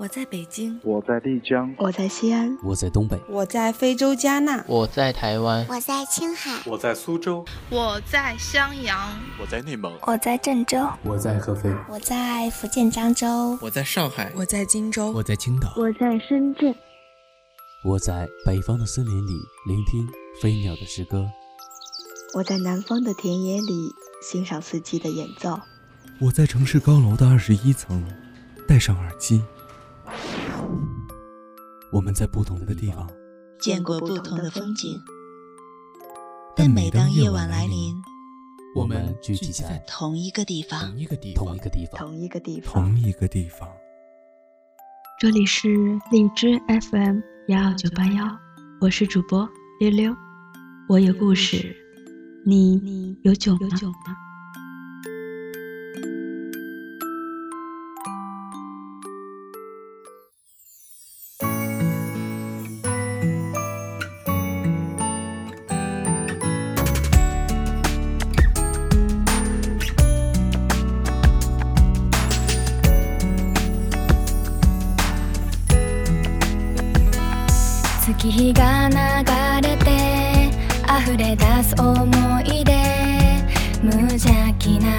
我在北京，我在丽江，我在西安，我在东北，我在非洲加纳，我在台湾，我在青海，我在苏州，我在襄阳，我在内蒙，我在郑州，我在合肥，我在福建漳州，我在上海，我在荆州，我在青岛，我在深圳。我在北方的森林里聆听飞鸟的诗歌，我在南方的田野里欣赏四季的演奏，我在城市高楼的二十一层戴上耳机。我们在不同的地方见过不同的风景，但每当夜晚来临，我们聚集在同一个地方，同一个地方，同一个地方，同一个地方，同一个地方。这里是荔枝 FM 幺九八幺，我是主播溜溜，我有故事，你有酒吗？月日が流れて溢れ出す思い出無邪気な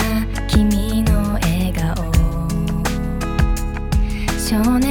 君の笑顔少年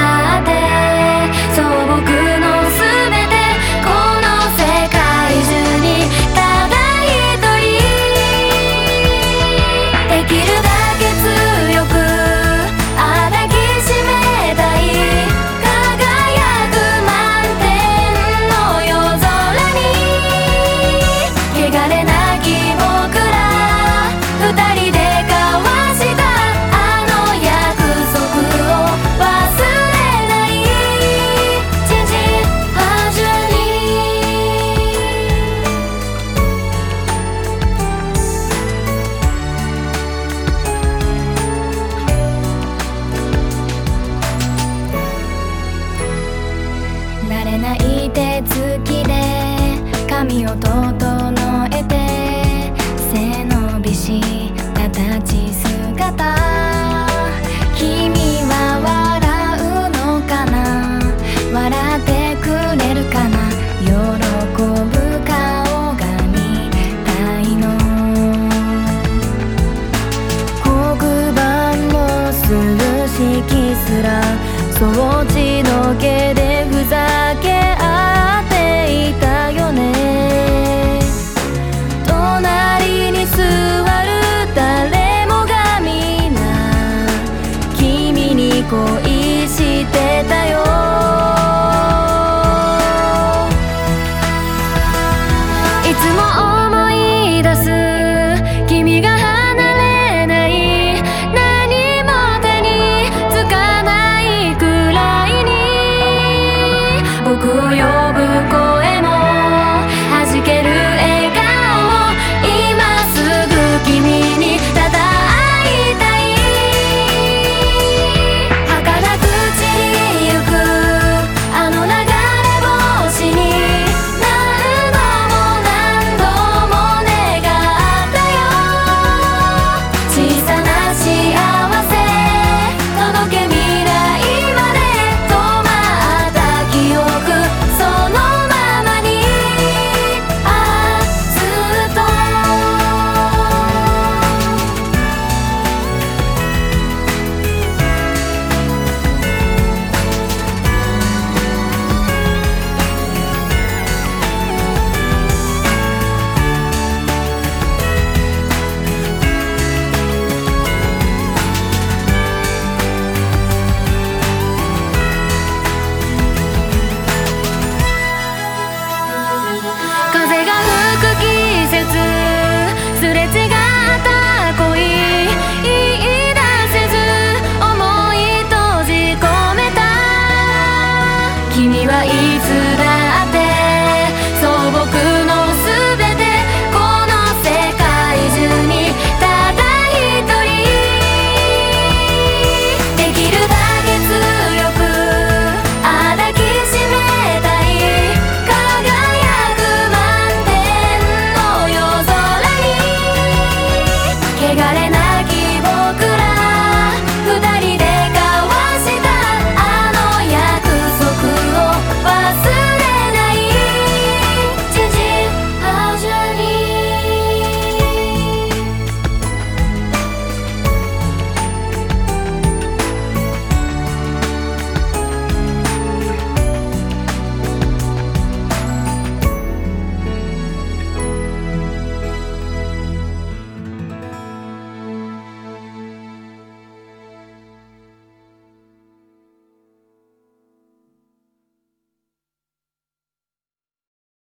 said